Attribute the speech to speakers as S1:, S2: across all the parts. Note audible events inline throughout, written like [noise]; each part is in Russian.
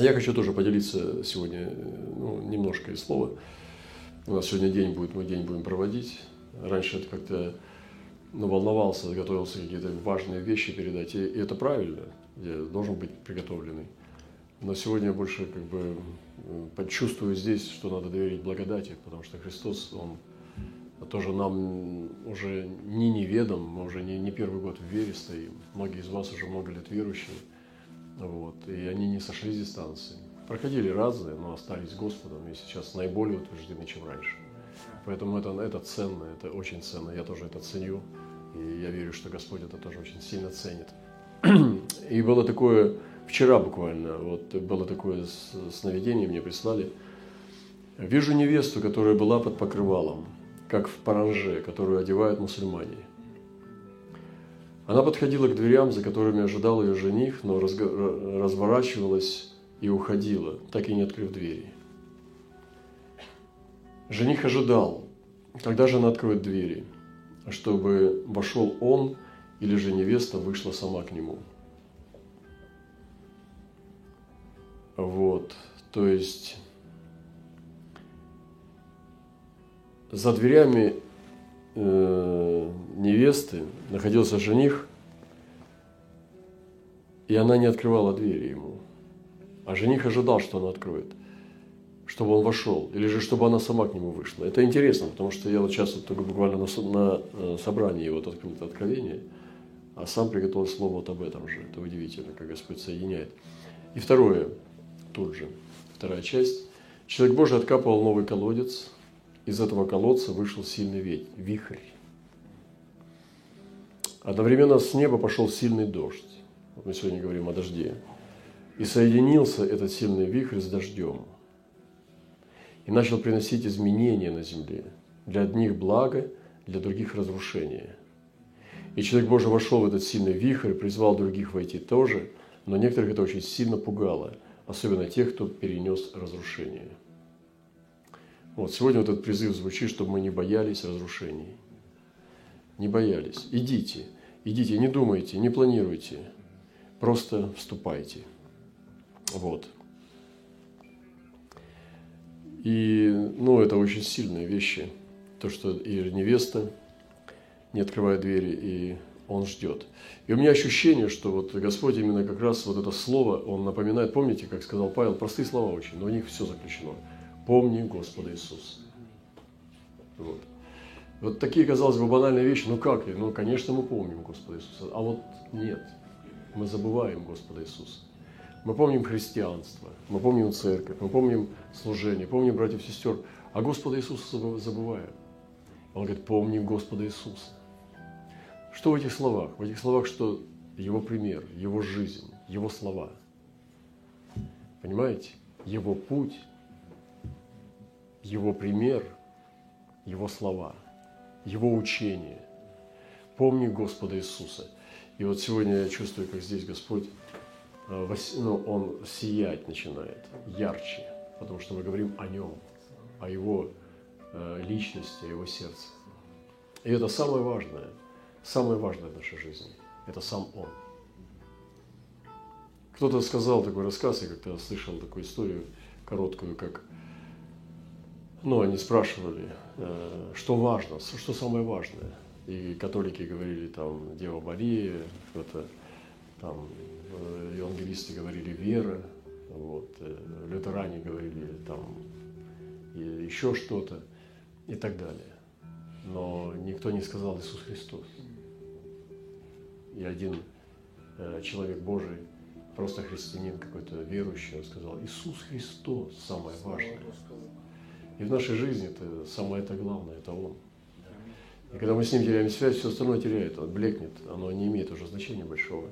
S1: Я хочу тоже поделиться сегодня ну, немножко из слова. У нас сегодня день будет, мы день будем проводить. Раньше это как-то ну, волновался, готовился какие-то важные вещи передать. И, и это правильно, я должен быть приготовленный. Но сегодня я больше как бы почувствую здесь, что надо доверить благодати, потому что Христос, Он тоже нам уже не неведом, мы уже не, не первый год в вере стоим. Многие из вас уже много лет верующие. Вот, и они не сошли с дистанции. Проходили разные, но остались Господом, и сейчас наиболее утверждены, чем раньше. Поэтому это, это ценно, это очень ценно. Я тоже это ценю. И я верю, что Господь это тоже очень сильно ценит. [clears throat] И было такое, вчера буквально, вот было такое сновидение, мне прислали. Вижу невесту, которая была под покрывалом, как в паранже, которую одевают мусульмане. Она подходила к дверям, за которыми ожидал ее жених, но разворачивалась и уходила, так и не открыв двери. Жених ожидал, когда же она откроет двери, чтобы вошел он или же невеста вышла сама к нему. Вот, то есть за дверями э, невесты находился жених, и она не открывала двери ему. А жених ожидал, что она откроет, чтобы он вошел, или же чтобы она сама к нему вышла. Это интересно, потому что я вот сейчас вот только буквально на, на э, собрании вот это откровение, а сам приготовил слово вот об этом же. Это удивительно, как Господь соединяет. И второе, тут же, вторая часть. Человек Божий откапывал новый колодец, из этого колодца вышел сильный веть, вихрь. Одновременно с неба пошел сильный дождь. Мы сегодня говорим о дожде. И соединился этот сильный вихрь с дождем. И начал приносить изменения на земле. Для одних благо, для других разрушение. И человек Божий вошел в этот сильный вихрь, призвал других войти тоже, но некоторых это очень сильно пугало, особенно тех, кто перенес разрушение. Вот сегодня вот этот призыв звучит, чтобы мы не боялись разрушений. Не боялись. Идите, идите, не думайте, не планируйте. Просто вступайте. Вот. И, ну, это очень сильные вещи. То, что и невеста не открывает двери, и он ждет. И у меня ощущение, что вот Господь именно как раз вот это слово, он напоминает, помните, как сказал Павел, простые слова очень, но у них все заключено – помни Господа Иисуса. Вот. Вот такие, казалось бы, банальные вещи. Ну как? Ну, конечно, мы помним Господа Иисуса. А вот нет. Мы забываем Господа Иисуса. Мы помним христианство, мы помним церковь, мы помним служение, помним братьев и сестер, а Господа Иисуса забываем. Он говорит, помни Господа Иисуса. Что в этих словах? В этих словах, что Его пример, Его жизнь, Его слова. Понимаете? Его путь его пример, его слова, его учение. Помни Господа Иисуса. И вот сегодня я чувствую, как здесь Господь, э, ну, Он сиять начинает ярче, потому что мы говорим о Нем, о Его э, личности, о Его сердце. И это самое важное, самое важное в нашей жизни. Это сам Он. Кто-то сказал такой рассказ, я как-то слышал такую историю короткую, как ну, они спрашивали, э, что важно, что самое важное. И католики говорили там Дева Мария, кто-то там э, евангелисты говорили вера, вот, э, лютеране говорили там еще что-то и так далее. Но никто не сказал Иисус Христос. И один человек Божий, просто христианин какой-то верующий, он сказал, Иисус Христос самое важное. И в нашей жизни это самое это главное, это Он. И когда мы с Ним теряем связь, все остальное теряет, он блекнет, оно не имеет уже значения большого.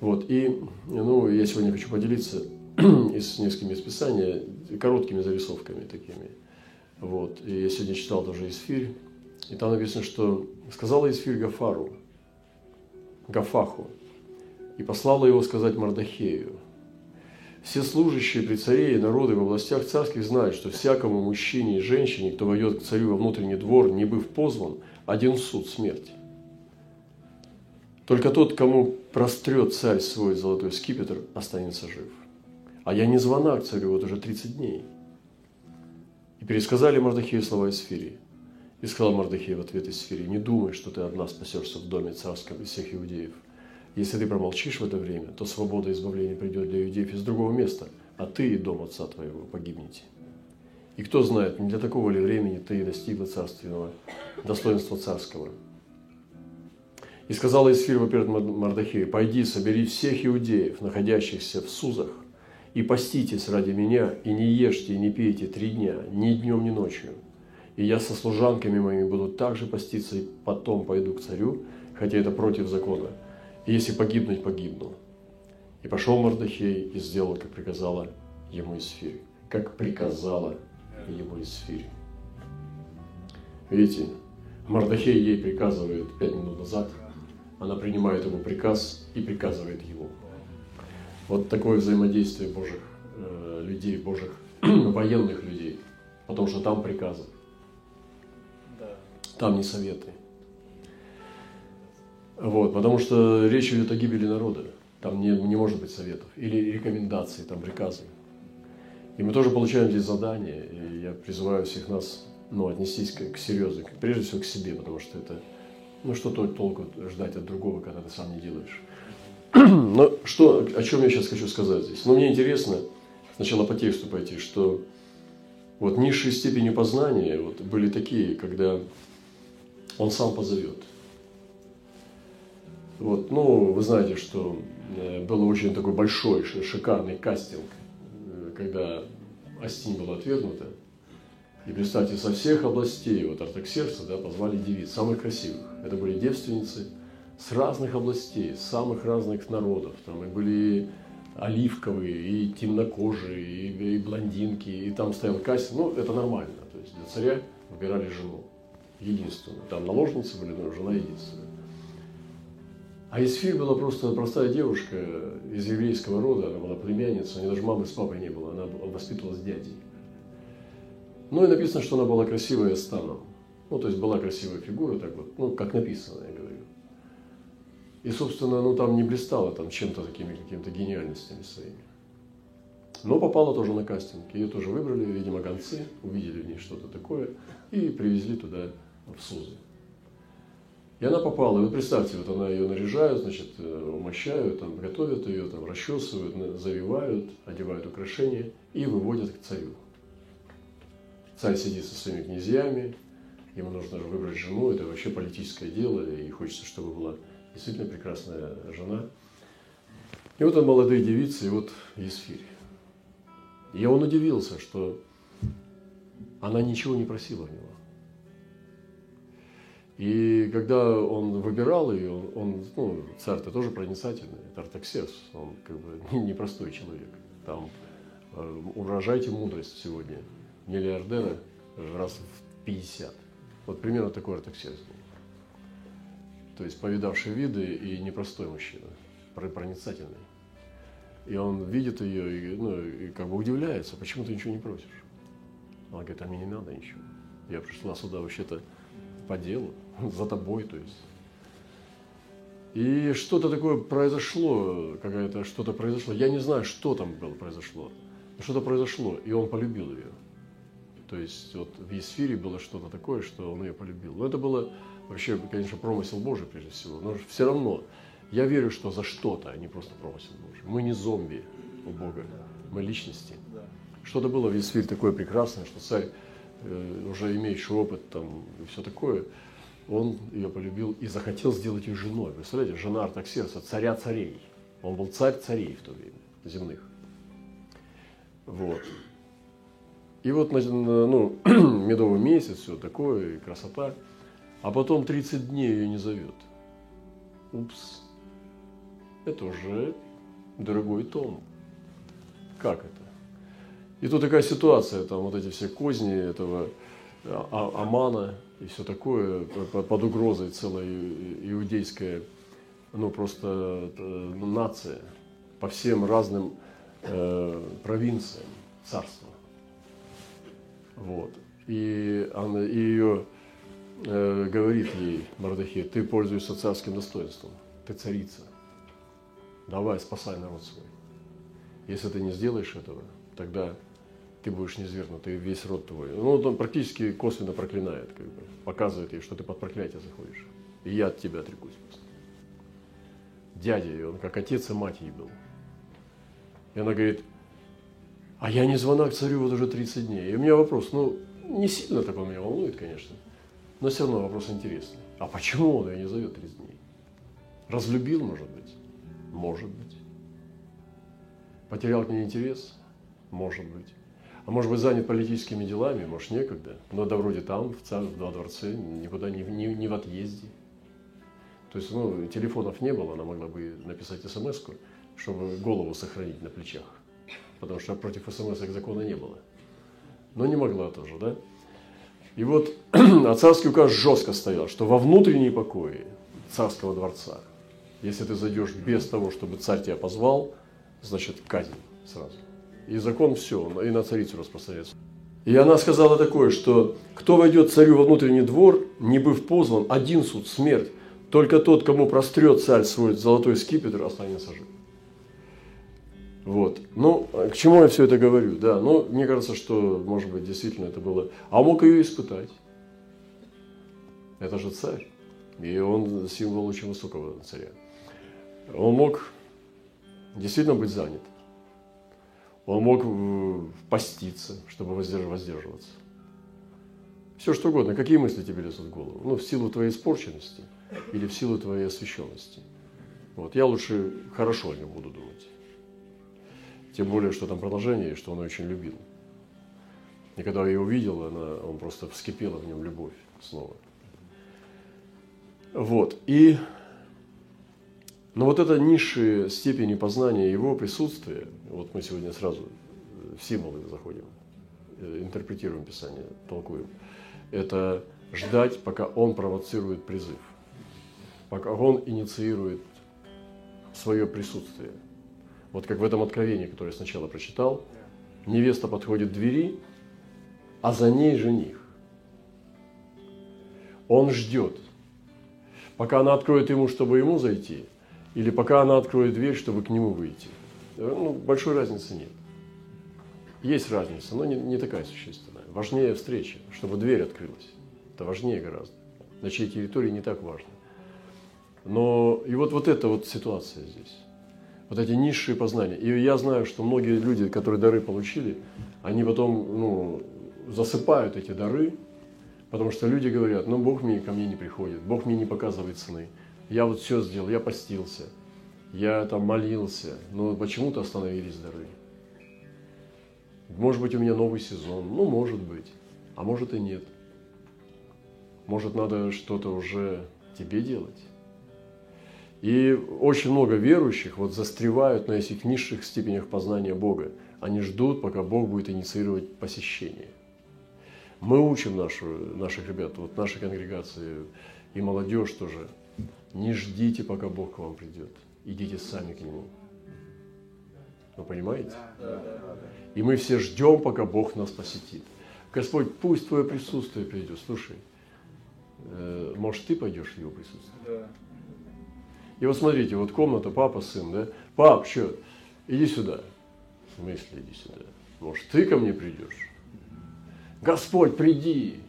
S1: Вот, и ну, я сегодня хочу поделиться [clears throat] с несколькими из Писания, короткими зарисовками такими. Вот, и я сегодня читал тоже Исфирь, и там написано, что сказала Исфирь Гафару, Гафаху, и послала его сказать Мардахею – все служащие при царе и народы в областях царских знают, что всякому мужчине и женщине, кто войдет к царю во внутренний двор, не быв позван, один суд – смерть. Только тот, кому прострет царь свой золотой скипетр, останется жив. а я не звона к царю вот уже 30 дней. И пересказали Мардахею слова Исфирии. И сказал Мардахей в ответ Исфирии, не думай, что ты одна спасешься в доме царском из всех иудеев. Если ты промолчишь в это время, то свобода и избавление придет для иудеев из другого места, а ты и дом отца твоего погибнете. И кто знает, не для такого ли времени ты достигла царственного достоинства царского. И сказала Исфирова перед Мардахею, пойди, собери всех иудеев, находящихся в Сузах, и поститесь ради меня, и не ешьте, и не пейте три дня, ни днем, ни ночью. И я со служанками моими буду также поститься, и потом пойду к царю, хотя это против закона. И если погибнуть, погибну. И пошел Мардахей и сделал, как приказала ему Исфирь. Как приказала ему Исфирь. Видите, Мардахей ей приказывает пять минут назад – она принимает его приказ и приказывает ему. Вот такое взаимодействие Божьих э, людей, Божьих [clears throat] военных людей, потому что там приказы, там не советы. Вот, потому что речь идет о гибели народа. Там не, не может быть советов. Или рекомендаций, там приказы. И мы тоже получаем здесь задание. И я призываю всех нас ну, отнестись к, к серьезно, прежде всего к себе, потому что это ну что толку ждать от другого, когда ты сам не делаешь? [clears throat] Но что, о чем я сейчас хочу сказать здесь? Ну, мне интересно сначала по тексту пойти, что вот низшие степени познания вот, были такие, когда он сам позовет. Вот, ну, вы знаете, что э, был очень такой большой, шикарный кастинг, э, когда Астинь была отвергнута. И представьте, со всех областей вот Артаксеркса да, позвали девиц, самых красивых. Это были девственницы с разных областей, с самых разных народов. Там и были оливковые, и темнокожие, и, и блондинки, и там стоял кастинг. Ну, это нормально. То есть для царя выбирали жену единственную. Там наложницы были, но жена единственная. А Исфирь была просто простая девушка из еврейского рода, она была племянница, у нее даже мамы с папой не было, она воспитывалась дядей. Ну и написано, что она была красивая станом. Ну, то есть была красивая фигура, так вот, ну, как написано, я говорю. И, собственно, ну, там не блистала там чем-то такими какими-то гениальностями своими. Но попала тоже на кастинг. Ее тоже выбрали, видимо, гонцы, увидели в ней что-то такое и привезли туда, в Сузы. И она попала. И вот представьте, вот она ее наряжают, значит, э, умощают, там, готовят ее, там, расчесывают, завивают, одевают украшения и выводят к царю. Царь сидит со своими князьями, ему нужно выбрать жену, это вообще политическое дело, и хочется, чтобы была действительно прекрасная жена. И вот он молодые девицы, и вот Есфирь. И он удивился, что она ничего не просила у него. И когда он выбирал ее, он, ну, царь-то тоже проницательный, это Артаксеркс, он как бы [laughs] непростой человек. Там э, мудрость сегодня – миллиардера раз в 50. Вот примерно такой артаксерс был. То есть повидавший виды и непростой мужчина, проницательный. И он видит ее и, ну, и как бы удивляется, почему ты ничего не просишь. Она говорит, а мне не надо ничего. Я пришла сюда вообще-то по делу, [laughs] за тобой, то есть. И что-то такое произошло, какая-то что-то произошло. Я не знаю, что там было произошло. Но что-то произошло, и он полюбил ее. То есть вот в Есфире было что-то такое, что он ее полюбил. Но это было вообще, конечно, промысел Божий прежде всего. Но все равно я верю, что за что-то, а не просто промысел Божий. Мы не зомби у Бога, мы личности. Что-то было в Есфире такое прекрасное, что царь, э, уже имеющий опыт там и все такое, он ее полюбил и захотел сделать ее женой. Представляете, жена Артаксеркса, царя царей. Он был царь царей в то время, земных. Вот. И вот, ну, [clears throat] медовый месяц, все такое, и красота. А потом 30 дней ее не зовет. Упс. Это уже дорогой том. Как это? И тут такая ситуация, там вот эти все козни этого а, а, Амана и все такое, под угрозой целая иудейская, ну просто э, нация по всем разным э, провинциям царства. Вот. И, она, и ее э, говорит ей Мардахи, ты пользуешься царским достоинством, ты царица, давай спасай народ свой. Если ты не сделаешь этого, тогда ты будешь низвергнут, ты весь род твой. Ну, он практически косвенно проклинает, как бы, показывает ей, что ты под проклятие заходишь. И я от тебя отрекусь просто. Дядя ее, он как отец и мать ей был. И она говорит, а я не звона к царю вот уже 30 дней. И у меня вопрос, ну, не сильно так он меня волнует, конечно, но все равно вопрос интересный. А почему он ее не зовет 30 дней? Разлюбил, может быть? Может быть. Потерял к ней интерес? Может быть. А может быть занят политическими делами, может некогда. Но да вроде там, в, цар, в дворце, никуда не, не, не в отъезде. То есть, ну, телефонов не было, она могла бы написать смс чтобы голову сохранить на плечах. Потому что против смс закона не было. Но не могла тоже, да? И вот [clears throat] а царский указ жестко стоял, что во внутренние покои царского дворца, если ты зайдешь без того, чтобы царь тебя позвал, значит казнь сразу. И закон все, и на царицу распространяется. И она сказала такое, что кто войдет царю во внутренний двор, не быв позван, один суд, смерть. Только тот, кому прострет царь свой золотой скипетр, останется жив. Вот. Ну, к чему я все это говорю? Да, ну, мне кажется, что, может быть, действительно это было... А мог ее испытать. Это же царь. И он символ очень высокого царя. Он мог действительно быть занят. Он мог э, поститься, чтобы воздерживаться. Все что угодно. Какие мысли тебе лезут в голову? Ну, в силу твоей испорченности или в силу твоей освященности. Вот. Я лучше хорошо о нем буду думать. Тем более, что там продолжение, что он очень любил. И когда я ее увидел, она, он просто вскипела в нем любовь снова. Вот. И но вот эта низшая степень познания его присутствия, вот мы сегодня сразу в символы заходим, э, интерпретируем Писание, толкуем, это ждать, пока он провоцирует призыв, пока он инициирует свое присутствие. Вот как в этом откровении, которое я сначала прочитал, невеста подходит к двери, а за ней жених. Он ждет, пока она откроет ему, чтобы ему зайти – или пока она откроет дверь, чтобы к нему выйти. Ну, большой разницы нет. Есть разница, но не, не такая существенная. Важнее встреча, чтобы дверь открылась. Это важнее гораздо. На чьей территории не так важно. Но и вот, вот эта вот ситуация здесь. Вот эти низшие познания. И я знаю, что многие люди, которые дары получили, они потом ну, засыпают эти дары, потому что люди говорят, ну Бог мне ко мне не приходит, Бог мне не показывает цены я вот все сделал, я постился, я там молился, но почему-то остановились дары. Может быть, у меня новый сезон, ну, может быть, а может и нет. Может, надо что-то уже тебе делать. И очень много верующих вот застревают на этих низших степенях познания Бога. Они ждут, пока Бог будет инициировать посещение. Мы учим нашу, наших ребят, вот нашей конгрегации и молодежь тоже – не ждите, пока Бог к вам придет. Идите сами к Нему. Вы понимаете? И мы все ждем, пока Бог нас посетит. Господь, пусть Твое присутствие придет. Слушай, э, может, ты пойдешь в Его присутствие? И вот смотрите, вот комната, папа, сын, да? Пап, что, иди сюда. В смысле, иди сюда. Может, ты ко мне придешь? Господь, приди.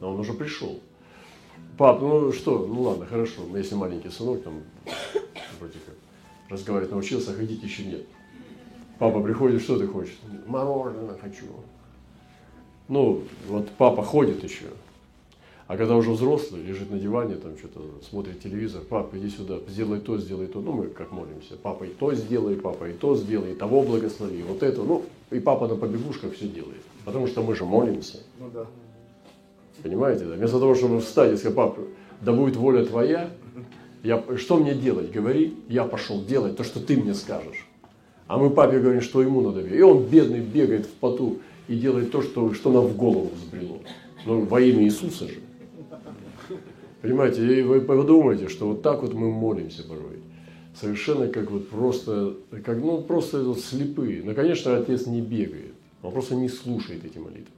S1: Но он уже пришел. Пап, ну что, ну ладно, хорошо, но если маленький сынок там вроде как разговаривать научился, а ходить еще нет. Папа приходит, что ты хочешь? Мороженое хочу. Ну, вот папа ходит еще. А когда уже взрослый, лежит на диване, там что-то смотрит телевизор, папа, иди сюда, сделай то, сделай то. Ну, мы как молимся. Папа и то сделай, папа и то сделай, и того благослови, вот это. Ну, и папа на побегушках все делает. Потому что мы же молимся. Ну да. Понимаете, да? Вместо того, чтобы встать и сказать, папа, да будет воля твоя, я, что мне делать? Говори, я пошел делать то, что ты мне скажешь. А мы папе говорим, что ему надо делать. И он бедный бегает в поту и делает то, что, что нам в голову взбрело. Ну, во имя Иисуса же. Понимаете, и вы подумайте, что вот так вот мы молимся порой. Совершенно как вот просто, как, ну, просто вот слепые. Но, конечно, отец не бегает. Он просто не слушает эти молитвы.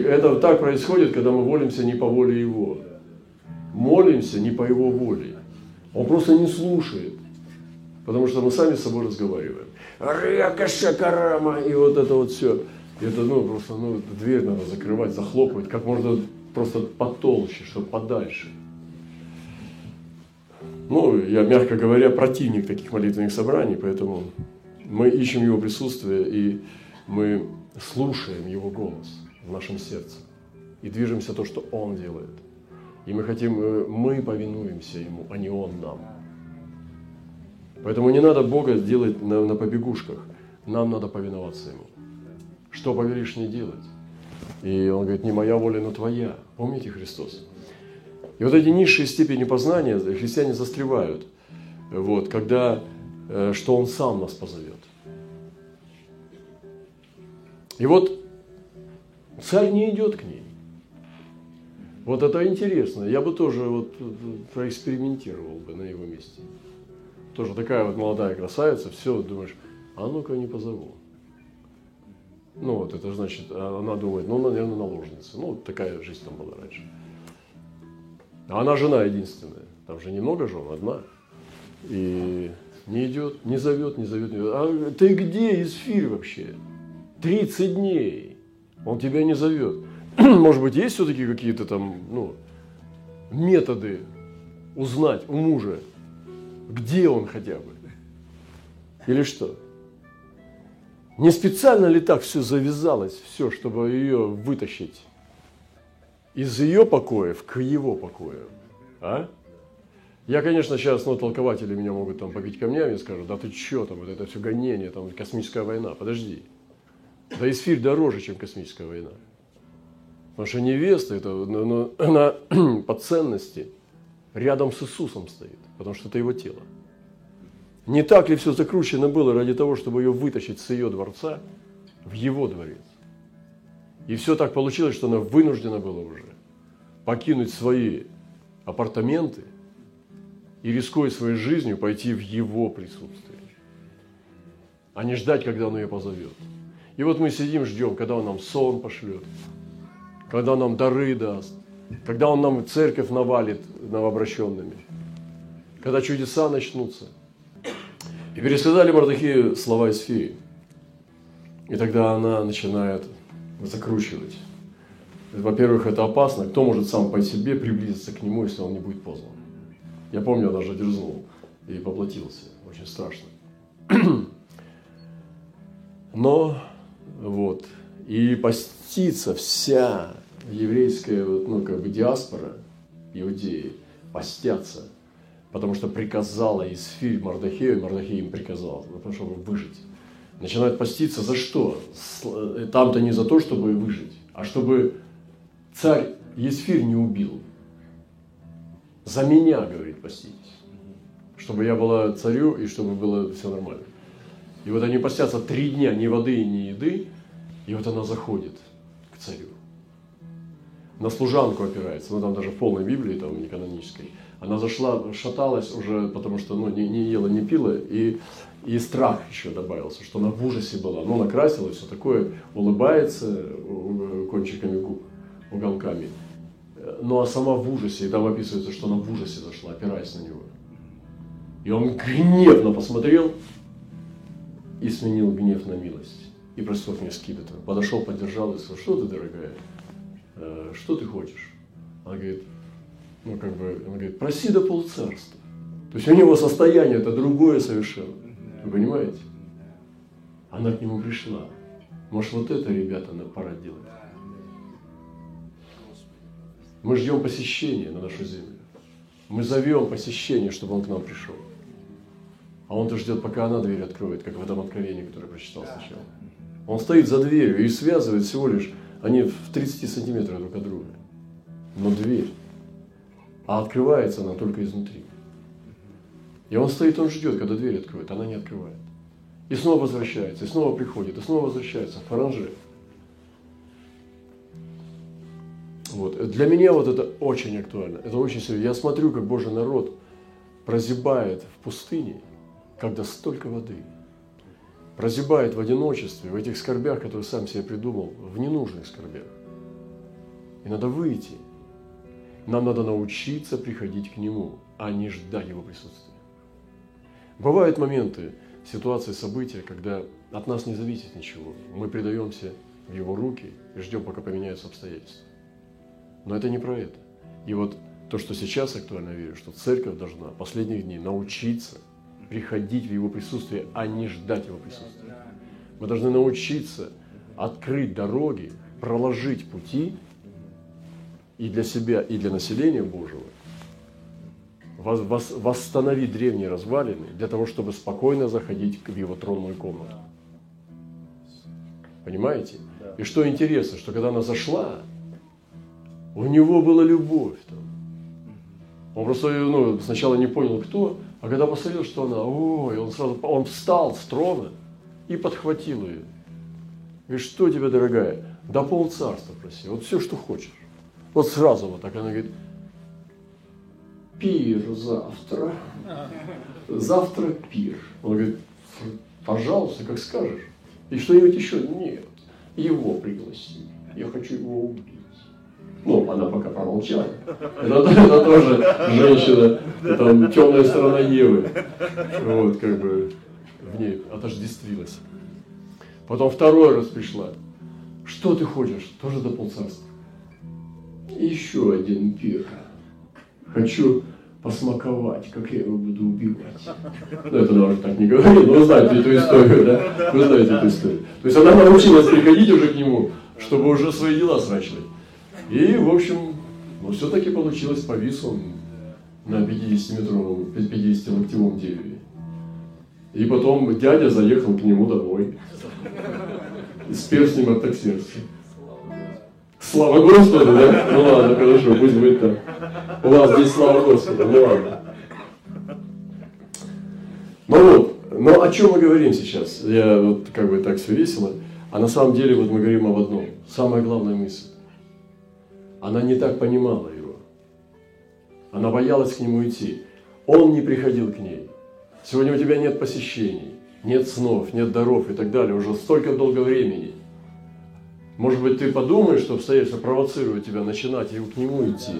S1: Это так происходит, когда мы молимся не по воле Его. Молимся не по Его воле. Он просто не слушает, потому что мы сами с собой разговариваем. Река Шакарама, и вот это вот все. Это, ну, просто, ну, дверь надо закрывать, захлопывать, как можно просто потолще, чтобы подальше. Ну, я, мягко говоря, противник таких молитвенных собраний, поэтому мы ищем Его присутствие, и мы слушаем Его голос в нашем сердце. И движемся то, что Он делает. И мы хотим, э, мы повинуемся Ему, а не Он нам. Поэтому не надо Бога делать на, на побегушках. Нам надо повиноваться Ему. Что повелишь не делать? И Он говорит, не моя воля, но твоя. Помните Христос? И вот эти низшие степени познания христиане застревают. Вот, когда, э, что Он сам нас позовет. И вот царь не идет к ней. Вот это интересно. Я бы тоже вот проэкспериментировал бы на его месте. Тоже такая вот молодая красавица, все, думаешь, а ну-ка не позову. Ну вот, это значит, а она думает, ну, наверное, наложница. Ну, вот такая жизнь там была раньше. А она жена единственная. Там же немного жен, одна. И не идет, не зовет, не зовет, не зовет. А ты где, Исфирь, вообще? 30 дней. Он тебя не зовет. [clears throat] Может быть, есть все-таки какие-то там ну, методы узнать у мужа, где он хотя бы? Или что? Не специально ли так все завязалось, все, чтобы ее вытащить из ее покоев к его покоям? А? Я, конечно, сейчас, ну, толкователи меня могут там побить камнями и скажут, да ты что там, вот это все гонение, там, космическая война. Подожди. Да эсфирь дороже, чем космическая война. Потому что невеста, это, ну, ну, она [clears throat] по ценности рядом с Иисусом стоит, потому что это его тело. Не так ли все закручено было ради того, чтобы ее вытащить с ее дворца в его дворец? И все так получилось, что она вынуждена была уже покинуть свои апартаменты и, рискуя своей жизнью, пойти в его присутствие, а не ждать, когда он ее позовет. И вот мы сидим, ждем, когда он нам сон пошлет, когда он нам дары даст, когда он нам церковь навалит новообращенными, когда чудеса начнутся. И пересказали Мардахею слова из феи. И тогда она начинает закручивать. Во-первых, это опасно. Кто может сам по себе приблизиться к нему, если он не будет познан? Я помню, я даже дерзнул и поплатился. Очень страшно. [clears throat] Но вот. И постится вся еврейская ну, как бы диаспора иудеи, постятся, потому что приказала Исфирь Мардахею, Мардахей им приказал, ну, чтобы выжить. Начинают поститься за что? Э, там-то не за то, чтобы выжить, а чтобы царь Есфирь не убил. За меня, говорит, поститесь. Чтобы я была царю и чтобы было все нормально. И вот они постятся три дня, ни воды, ни еды, и вот она заходит к царю. На служанку опирается, ну там даже в полной Библии, там не канонической. Она зашла, шаталась уже, потому что ну, не, не ела, не пила, и, и страх еще добавился, что она в ужасе была. Ну, накрасилась, все такое, улыбается кончиками губ, уголками. Ну, а сама в ужасе, и там описывается, что она в ужасе зашла, опираясь на него. И он гневно посмотрел, и сменил гнев на милость. И простов мне скидывает. Подошел, поддержал и сказал, что ты, дорогая, э, что ты хочешь? Она говорит, ну как бы, она говорит, проси до полцарства. То есть у него состояние это другое совершенно. Вы понимаете? Она к нему пришла. Может, вот это, ребята, надо пора делать. Мы ждем посещения на нашу землю. Мы зовем посещение, чтобы он к нам пришел. А он-то ждет, пока она дверь откроет, как в этом откровении, которое прочитал сначала. Он стоит за дверью и связывает всего лишь, они в 30 сантиметрах друг от друга. Но дверь. А открывается она только изнутри. И он стоит, он ждет, когда дверь откроет, она не открывает. И снова возвращается, и снова приходит, и снова возвращается в фаранже. Вот. Для меня вот это очень актуально, это очень серьезно. Я смотрю, как Божий народ прозябает в пустыне – когда столько воды прозябает в одиночестве, в этих скорбях, которые сам себе придумал, в ненужных скорбях. И надо выйти. Нам надо научиться приходить к Нему, а не ждать Его присутствия. Бывают моменты, ситуации, события, когда от нас не зависит ничего. Мы предаемся в Его руки и ждем, пока поменяются обстоятельства. Но это не про это. И вот то, что сейчас актуально, я верю, что церковь должна последних дней научиться приходить в Его присутствие, а не ждать Его присутствия. Мы должны научиться открыть дороги, проложить пути и для себя, и для населения Божьего, восстановить древние развалины для того, чтобы спокойно заходить в его тронную комнату. Понимаете? И что интересно, что когда она зашла, у него была любовь там. Он просто ну, сначала не понял, кто, а когда посмотрел, что она, ой, он сразу, он встал с трона и подхватил ее. Говорит, что тебе, дорогая? Да пол царства проси, вот все, что хочешь. Вот сразу вот так она говорит, пир завтра. Завтра пир. Он говорит, пожалуйста, как скажешь. И что-нибудь еще? Нет. Его пригласи. Я хочу его убить. Ну, она пока промолчала. Это, это тоже женщина, там темная сторона Евы. Вот, как бы в ней отождествилась. Потом второй раз пришла. Что ты хочешь? Тоже до полцарства. Еще один пир. Хочу посмаковать, как я его буду убивать. Ну, это она уже так не говорит, но вы знаете эту историю, да? Вы знаете эту историю. То есть она научилась приходить уже к нему, чтобы уже свои дела срачивать. И, в общем, ну, все-таки получилось, повис он на 50-метровом, 50-локтевом дереве. И потом дядя заехал к нему домой с перстнем от таксерства. Слава Господу, да? Ну ладно, хорошо, пусть будет так. У вас здесь слава Господу, ну ладно. Ну вот, но о чем мы говорим сейчас? Я вот как бы так все весело. А на самом деле вот мы говорим об одном. Самая главная мысль. Она не так понимала его. Она боялась к нему идти. Он не приходил к ней. Сегодня у тебя нет посещений, нет снов, нет даров и так далее. Уже столько долго времени – может быть, ты подумаешь, что обстоятельства провоцируют тебя начинать и к нему идти.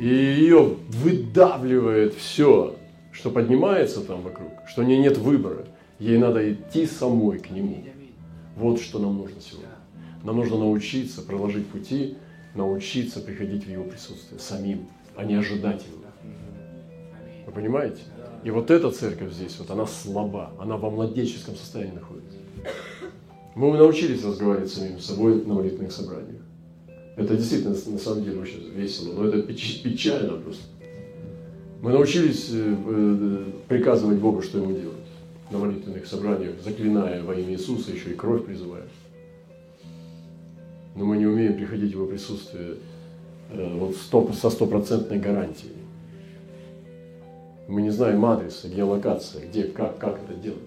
S1: И ее выдавливает все, что поднимается там вокруг, что у нее нет выбора. Ей надо идти самой к нему. Вот что нам нужно сегодня. Нам нужно научиться проложить пути, научиться приходить в его присутствие самим, а не ожидать его. Вы понимаете? И вот эта церковь здесь, вот она слаба, она во младенческом состоянии находится. Мы научились разговаривать самим собой на молитвенных собраниях. Это действительно на самом деле очень весело, но это печально просто. Мы научились э, э, приказывать Богу, что ему делать на молитвенных собраниях, заклиная во имя Иисуса, еще и кровь призывая. Но мы не умеем приходить в его присутствие э, вот со стопроцентной гарантией. Мы не знаем адреса, геолокация, где, как, как это делать.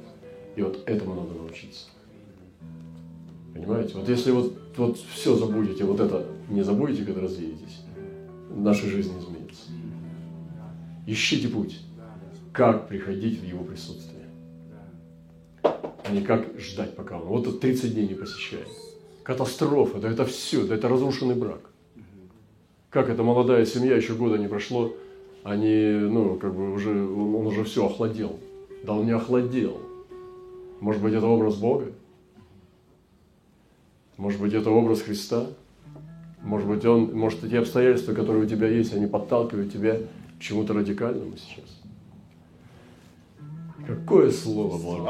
S1: И вот этому надо научиться. Понимаете? Вот если вот, вот все забудете, вот это не забудете, когда развеетесь, наша жизнь изменится. Ищите путь, как приходить в его присутствие. А не как ждать, пока он. Вот это 30 дней не посещает. Катастрофа, да это все, да это разрушенный брак. Как эта молодая семья, еще года не прошло, они, ну, как бы уже, он уже все охладел. Да он не охладел. Может быть, это образ Бога? Может быть, это образ Христа? Может быть, он, может, эти обстоятельства, которые у тебя есть, они подталкивают тебя к чему-то радикальному сейчас. Какое слово благое.